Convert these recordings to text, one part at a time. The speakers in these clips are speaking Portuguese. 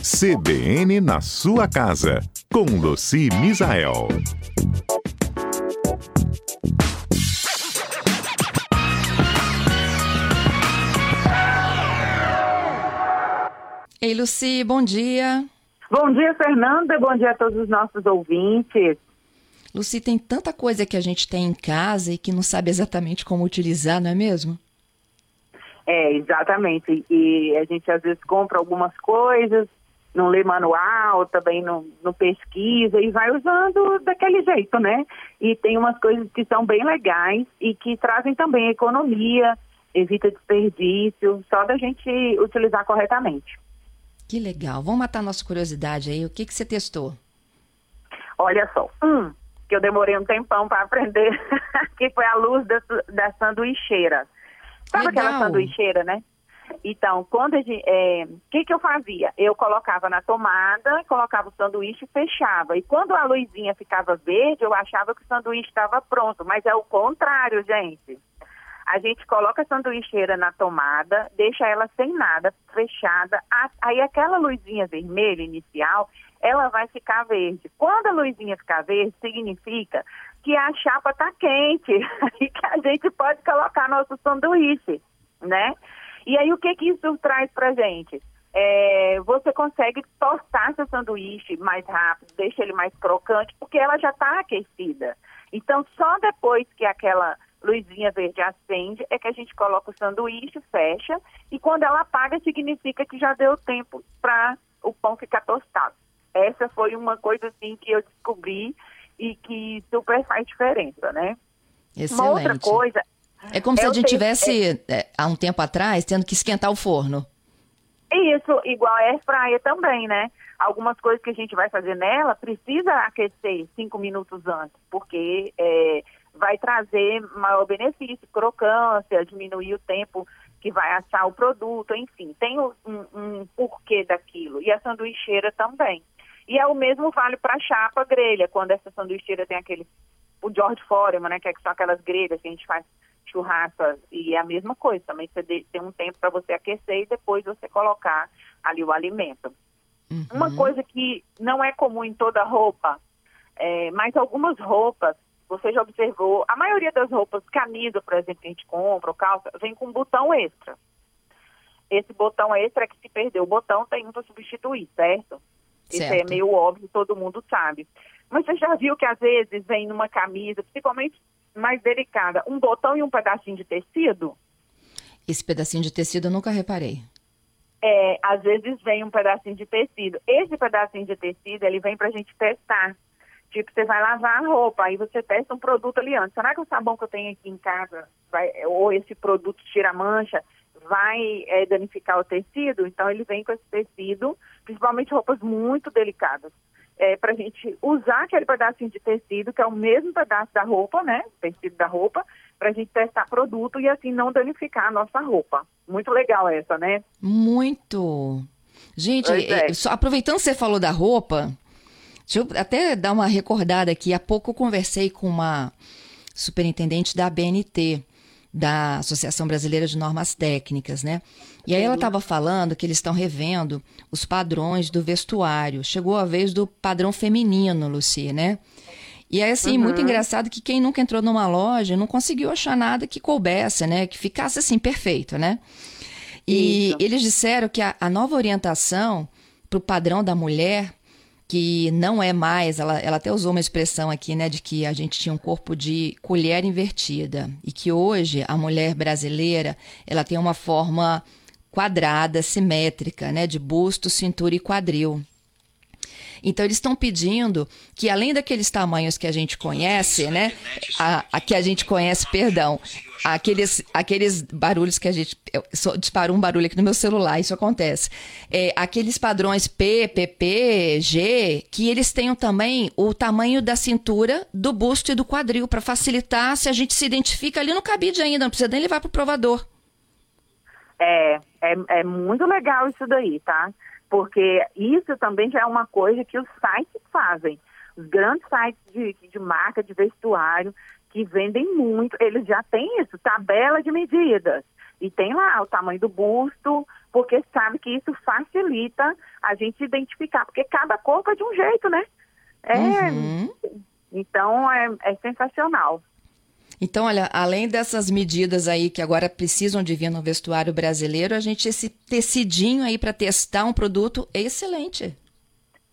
CBN na sua casa, com Luci Misael. Ei, Luci, bom dia. Bom dia, Fernanda. Bom dia a todos os nossos ouvintes. Luci, tem tanta coisa que a gente tem em casa e que não sabe exatamente como utilizar, não é mesmo? É, exatamente. E a gente às vezes compra algumas coisas, não lê manual, também não, não pesquisa e vai usando daquele jeito, né? E tem umas coisas que são bem legais e que trazem também economia, evita desperdício, só da gente utilizar corretamente. Que legal. Vamos matar nossa curiosidade aí. O que, que você testou? Olha só, um que eu demorei um tempão para aprender, que foi a luz da, da sanduicheira. Sabe Legal. aquela sanduicheira, né? Então, quando gente. é, O que, que eu fazia? Eu colocava na tomada, colocava o sanduíche e fechava. E quando a luzinha ficava verde, eu achava que o sanduíche estava pronto. Mas é o contrário, gente. A gente coloca a sanduicheira na tomada, deixa ela sem nada, fechada. Aí aquela luzinha vermelha inicial, ela vai ficar verde. Quando a luzinha ficar verde, significa que a chapa está quente e que a gente pode colocar nosso sanduíche, né? E aí o que, que isso traz pra gente? É, você consegue tostar seu sanduíche mais rápido, deixa ele mais crocante, porque ela já está aquecida. Então, só depois que aquela luzinha verde acende é que a gente coloca o sanduíche, fecha, e quando ela apaga, significa que já deu tempo para o pão ficar tostado. Essa foi uma coisa assim que eu descobri e que super faz diferença, né? Excelente. Uma outra coisa É como se eu a gente tenho- tivesse, é, há um tempo atrás, tendo que esquentar o forno. Isso, igual a fryer também, né? Algumas coisas que a gente vai fazer nela precisa aquecer cinco minutos antes, porque é, vai trazer maior benefício, crocância, diminuir o tempo que vai assar o produto, enfim, tem um, um porquê daquilo. E a sanduicheira também. E é o mesmo vale para a chapa grelha, quando essa sanduicheira tem aquele, o George Foreman, né, que são aquelas grelhas que a gente faz churrasco e é a mesma coisa, também você tem um tempo para você aquecer e depois você colocar ali o alimento. Uhum. Uma coisa que não é comum em toda roupa, é, mas algumas roupas, você já observou, a maioria das roupas, camisa, por exemplo, que a gente compra, ou calça, vem com um botão extra. Esse botão extra é que se perder o botão, tem um para substituir, certo? Isso é Certo. meio óbvio, todo mundo sabe. Mas você já viu que às vezes vem numa camisa, principalmente mais delicada, um botão e um pedacinho de tecido? Esse pedacinho de tecido eu nunca reparei. É, às vezes vem um pedacinho de tecido. Esse pedacinho de tecido, ele vem pra gente testar. Tipo, você vai lavar a roupa, aí você testa um produto ali antes. Será que o sabão que eu tenho aqui em casa, vai, ou esse produto tira mancha, vai é, danificar o tecido? Então, ele vem com esse tecido, principalmente roupas muito delicadas. É, pra gente usar aquele pedacinho de tecido, que é o mesmo pedaço da roupa, né? Tecido da roupa, pra gente testar produto e assim não danificar a nossa roupa. Muito legal essa, né? Muito. Gente, é. eh, só aproveitando que você falou da roupa, deixa eu até dar uma recordada aqui. Há pouco eu conversei com uma superintendente da BNT, da Associação Brasileira de Normas Técnicas, né? E aí ela estava falando que eles estão revendo os padrões do vestuário. Chegou a vez do padrão feminino, Luci, né? E aí, assim, muito engraçado que quem nunca entrou numa loja não conseguiu achar nada que coubesse, né? Que ficasse assim, perfeito, né? E Isso. eles disseram que a, a nova orientação para o padrão da mulher, que não é mais, ela, ela até usou uma expressão aqui, né, de que a gente tinha um corpo de colher invertida e que hoje a mulher brasileira ela tem uma forma quadrada, simétrica, né, de busto, cintura e quadril. Então eles estão pedindo que além daqueles tamanhos que a gente conhece, né, a, a que a gente conhece, perdão, aqueles aqueles barulhos que a gente só disparou um barulho aqui no meu celular, isso acontece. É, aqueles padrões P, PP, G, que eles tenham também o tamanho da cintura, do busto e do quadril para facilitar se a gente se identifica ali no cabide ainda, não precisa nem levar para o provador. É, é, é muito legal isso daí, tá? Porque isso também já é uma coisa que os sites fazem. Os grandes sites de, de marca, de vestuário, que vendem muito, eles já têm isso, tabela de medidas. E tem lá o tamanho do busto, porque sabe que isso facilita a gente identificar, porque cada corpo é de um jeito, né? É, uhum. Então é, é sensacional. Então, olha, além dessas medidas aí que agora precisam de vir no vestuário brasileiro, a gente esse tecidinho aí para testar um produto é excelente.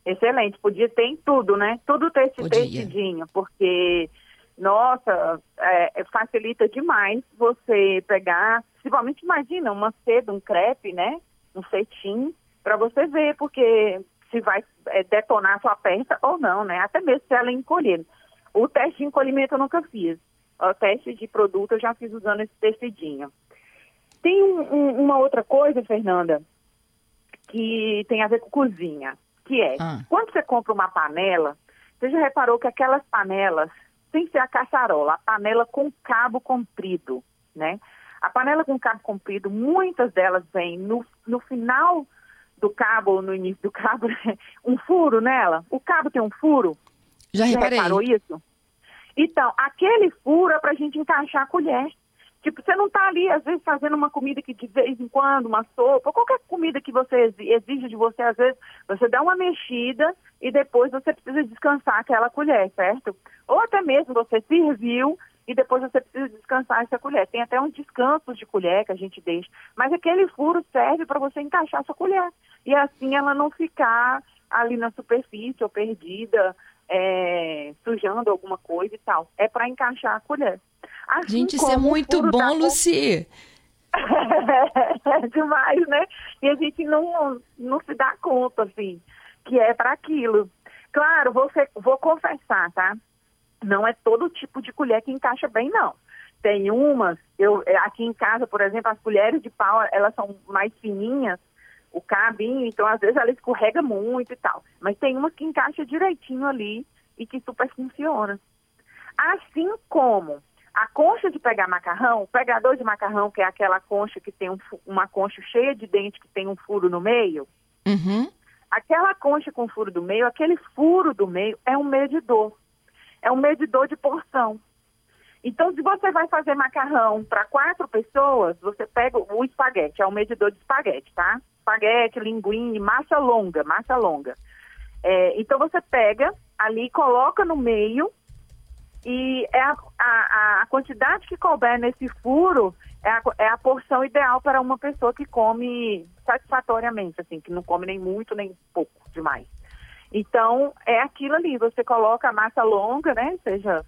Excelente, podia ter em tudo, né? Tudo ter esse podia. tecidinho, porque nossa, é, facilita demais você pegar, principalmente imagina uma seda, um crepe, né? Um cetim, para você ver, porque se vai é, detonar a sua peça ou não, né? Até mesmo se ela encolher. O teste de encolhimento eu nunca fiz. O teste de produto eu já fiz usando esse tecidinho. Tem um, um, uma outra coisa, Fernanda, que tem a ver com cozinha, que é, ah. quando você compra uma panela, você já reparou que aquelas panelas sem ser a caçarola, a panela com cabo comprido, né? A panela com cabo comprido, muitas delas vêm no, no final do cabo ou no início do cabo, um furo nela. O cabo tem um furo. Já reparei. Você reparou isso? Então, aquele furo é para a gente encaixar a colher. Tipo, você não está ali, às vezes, fazendo uma comida que de vez em quando, uma sopa, qualquer comida que você exige de você, às vezes, você dá uma mexida e depois você precisa descansar aquela colher, certo? Ou até mesmo você serviu e depois você precisa descansar essa colher. Tem até uns descansos de colher que a gente deixa, mas aquele furo serve para você encaixar sua colher. E assim ela não ficar ali na superfície ou perdida, é, sujando alguma coisa e tal. É para encaixar a colher. Assim Gente, isso é muito bom, Luci. é demais, né? E a gente não, não se dá conta, assim, que é para aquilo. Claro, vou, ser, vou confessar, tá? Não é todo tipo de colher que encaixa bem, não. Tem umas, eu aqui em casa, por exemplo, as colheres de pau, elas são mais fininhas, o cabinho, então às vezes ela escorrega muito e tal. Mas tem umas que encaixa direitinho ali e que super funciona. Assim como a concha de pegar macarrão, o pegador de macarrão, que é aquela concha que tem um, uma concha cheia de dente que tem um furo no meio, uhum. aquela concha com furo do meio, aquele furo do meio é um medidor. É um medidor de porção. Então, se você vai fazer macarrão para quatro pessoas, você pega o espaguete, é um medidor de espaguete, tá? Espaguete, linguine, massa longa, massa longa. É, então, você pega ali, coloca no meio e é a, a, a, quantidade que couber nesse furo é a, é a porção ideal para uma pessoa que come satisfatoriamente, assim, que não come nem muito nem pouco demais. Então, é aquilo ali, você coloca a massa longa, né? Seja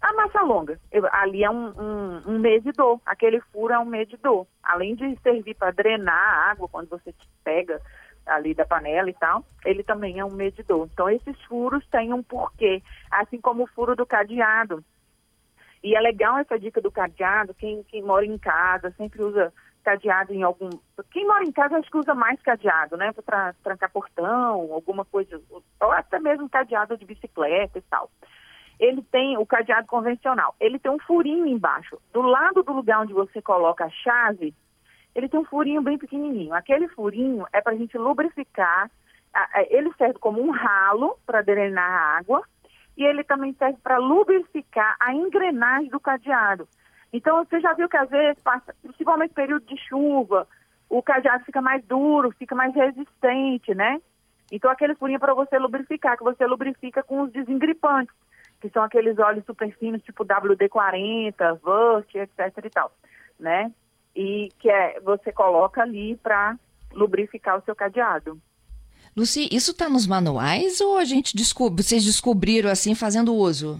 a massa longa. Ali é um, um, um, medidor, aquele furo é um medidor. Além de servir para drenar a água quando você pega ali da panela e tal, ele também é um medidor. Então, esses furos têm um porquê, assim como o furo do cadeado. E é legal essa dica do cadeado, quem, quem mora em casa sempre usa cadeado em algum. Quem mora em casa acho que usa mais cadeado, né? Para trancar portão, alguma coisa, ou até mesmo cadeado de bicicleta e tal. Ele tem o cadeado convencional, ele tem um furinho embaixo. Do lado do lugar onde você coloca a chave, ele tem um furinho bem pequenininho. Aquele furinho é para a gente lubrificar. Ele serve como um ralo para drenar a água e ele também serve para lubrificar a engrenagem do cadeado. Então, você já viu que às vezes, passa, principalmente período de chuva, o cadeado fica mais duro, fica mais resistente, né? Então, aquele furinho é para você lubrificar, que você lubrifica com os desengripantes, que são aqueles óleos super finos, tipo WD-40, Vust, etc e tal, né? e que é, você coloca ali para lubrificar o seu cadeado. Luci, isso está nos manuais ou a gente descobre, vocês descobriram assim fazendo uso?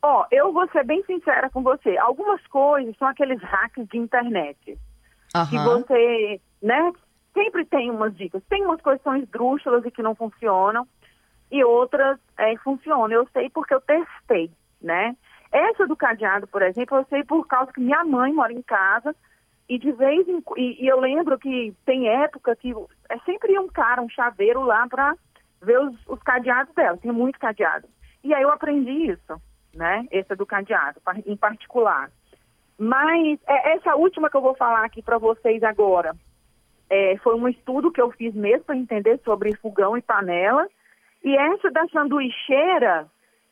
Ó, oh, eu vou ser bem sincera com você. Algumas coisas são aqueles hacks de internet. Uhum. Que você, né, sempre tem umas dicas. Tem umas coisas que são esdrúxulas e que não funcionam. E outras é, funcionam. Eu sei porque eu testei, né? Essa do cadeado, por exemplo, eu sei por causa que minha mãe mora em casa e de vez em e, e eu lembro que tem época que é sempre um cara, um chaveiro lá para ver os, os, cadeados dela. Tem muito cadeado. E aí eu aprendi isso, né? Essa do cadeado, em particular. Mas é, essa última que eu vou falar aqui para vocês agora é, foi um estudo que eu fiz mesmo para entender sobre fogão e panela. E essa da sanduicheira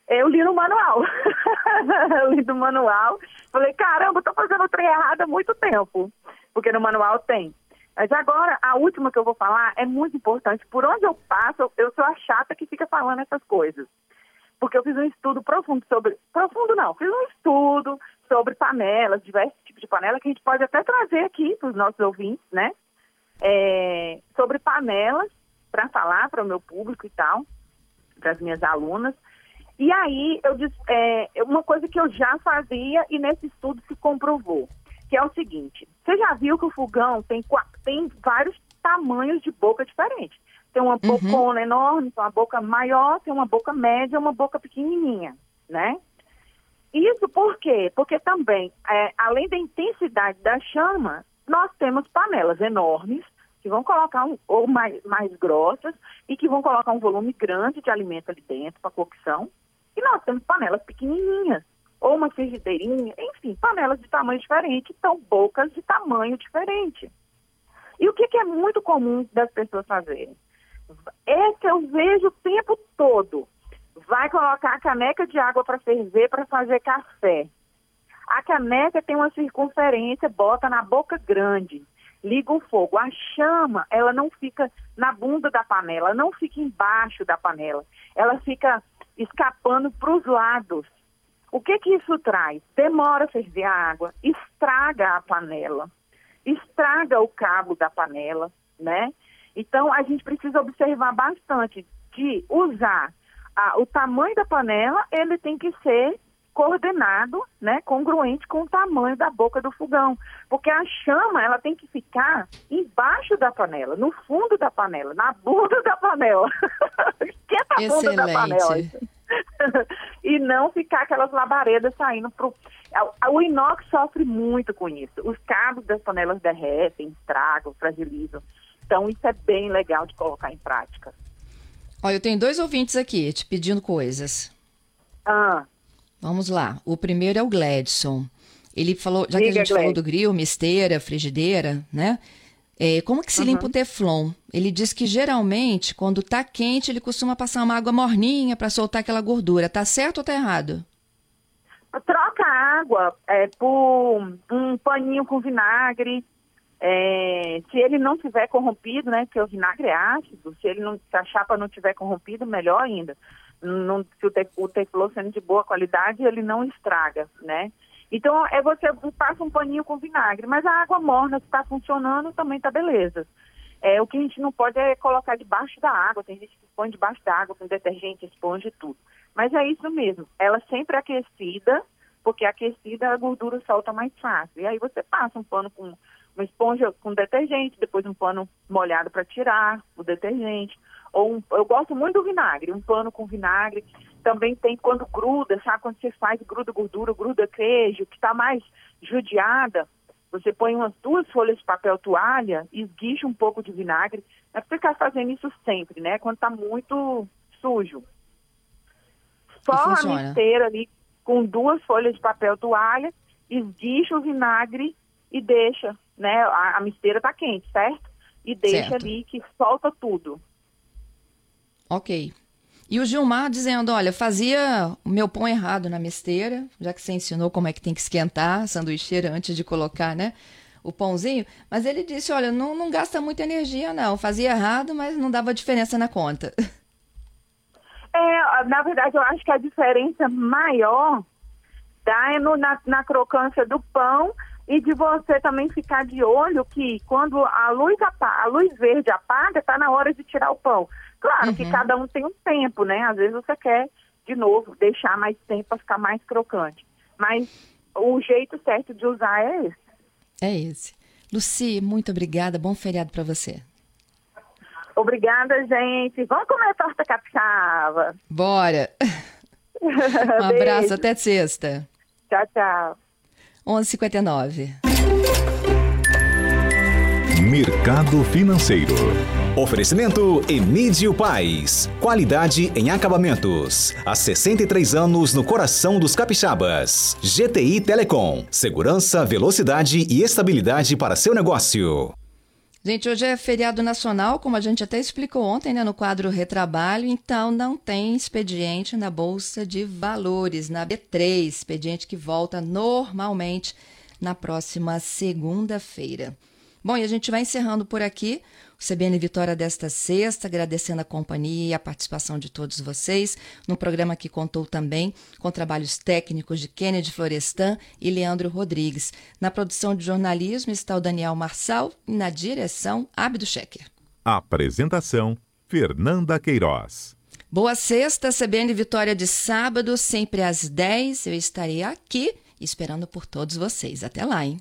Eu li no manual. li no manual. Falei, caramba, estou fazendo o trem errado há muito tempo. Porque no manual tem. Mas agora, a última que eu vou falar é muito importante. Por onde eu passo, eu sou a chata que fica falando essas coisas. Porque eu fiz um estudo profundo sobre. Profundo não, fiz um estudo sobre panelas, diversos tipos de panela, que a gente pode até trazer aqui para os nossos ouvintes, né? É, sobre panelas, para falar para o meu público e tal, para as minhas alunas. E aí, eu disse, é, uma coisa que eu já fazia e nesse estudo se comprovou, que é o seguinte: você já viu que o fogão tem, tem vários tamanhos de boca diferentes. Tem uma uhum. bocona enorme, tem uma boca maior, tem uma boca média, uma boca pequenininha, né? Isso por quê? Porque também, é, além da intensidade da chama, nós temos panelas enormes que vão colocar um, ou mais, mais grossas e que vão colocar um volume grande de alimento ali dentro para cocção. E nós temos panelas pequenininhas, ou uma frigideirinha, enfim, panelas de tamanho diferente, são bocas de tamanho diferente. E o que, que é muito comum das pessoas fazerem? Esse eu vejo o tempo todo. Vai colocar a caneca de água para ferver para fazer café. A caneca tem uma circunferência, bota na boca grande, liga o fogo. A chama, ela não fica na bunda da panela, não fica embaixo da panela. Ela fica escapando para os lados. O que que isso traz? Demora a ferver a água, estraga a panela, estraga o cabo da panela, né? Então a gente precisa observar bastante de usar a, o tamanho da panela, ele tem que ser coordenado, né, congruente com o tamanho da boca do fogão, porque a chama ela tem que ficar embaixo da panela, no fundo da panela, na bunda da panela. Esquenta a bunda da panela. e não ficar aquelas labaredas saindo pro. O inox sofre muito com isso. Os cabos das panelas derretem, estragam, fragilizam. Então, isso é bem legal de colocar em prática. Olha, eu tenho dois ouvintes aqui te pedindo coisas. Ah. Vamos lá. O primeiro é o Gladson. Ele falou, já que a gente Glad. falou do grill, misteira, frigideira, né? É, como que se uhum. limpa o teflon? Ele diz que geralmente, quando tá quente, ele costuma passar uma água morninha para soltar aquela gordura. Tá certo ou tá errado? Troca a água é, por um paninho com vinagre. É, se ele não tiver corrompido, né? Porque o vinagre é ácido. Se ele não, se a chapa não tiver corrompido, melhor ainda não, se o, te, o teflon sendo de boa qualidade, ele não estraga, né? Então, é você passa um paninho com vinagre, mas a água morna, se está funcionando, também está beleza. É, o que a gente não pode é colocar debaixo da água, tem gente que põe debaixo da água com detergente, esponja e tudo. Mas é isso mesmo, ela sempre aquecida, porque aquecida a gordura solta mais fácil. E aí você passa um pano com uma esponja com detergente, depois um pano molhado para tirar o detergente. Ou um, eu gosto muito do vinagre, um pano com vinagre. Também tem quando gruda, sabe? Quando você faz gruda gordura, gruda queijo, que está mais judiada, você põe umas duas folhas de papel toalha, esguicha um pouco de vinagre. É pra ficar fazendo isso sempre, né? Quando está muito sujo. Só a misteira ali com duas folhas de papel toalha, esguicha o vinagre e deixa, né? A, a misteira está quente, certo? E deixa certo. ali que solta tudo. Ok. E o Gilmar dizendo: olha, fazia o meu pão errado na misteira, já que você ensinou como é que tem que esquentar a sanduicheira antes de colocar, né? O pãozinho, mas ele disse: olha, não, não gasta muita energia, não. Fazia errado, mas não dava diferença na conta. É, na verdade, eu acho que a diferença maior dá é no, na, na crocância do pão e de você também ficar de olho que quando a luz, apaga, a luz verde apaga, está na hora de tirar o pão. Claro uhum. que cada um tem um tempo, né? Às vezes você quer, de novo, deixar mais tempo para ficar mais crocante. Mas o jeito certo de usar é esse. É esse. Luci, muito obrigada. Bom feriado para você. Obrigada, gente. Vamos comer torta capixaba. Bora. um abraço, até sexta. Tchau, tchau. 11:59. Mercado Financeiro. Oferecimento Emídio Paz. Qualidade em acabamentos. Há 63 anos no coração dos capixabas. GTI Telecom. Segurança, velocidade e estabilidade para seu negócio. Gente, hoje é feriado nacional, como a gente até explicou ontem, né, no quadro Retrabalho, então não tem expediente na Bolsa de Valores, na B3, expediente que volta normalmente na próxima segunda-feira. Bom, e a gente vai encerrando por aqui o CBN Vitória desta sexta, agradecendo a companhia e a participação de todos vocês no programa que contou também com trabalhos técnicos de Kennedy Florestan e Leandro Rodrigues. Na produção de jornalismo está o Daniel Marçal e na direção, Abdo Schecker. Apresentação, Fernanda Queiroz. Boa sexta, CBN Vitória de sábado, sempre às 10. Eu estarei aqui esperando por todos vocês. Até lá, hein?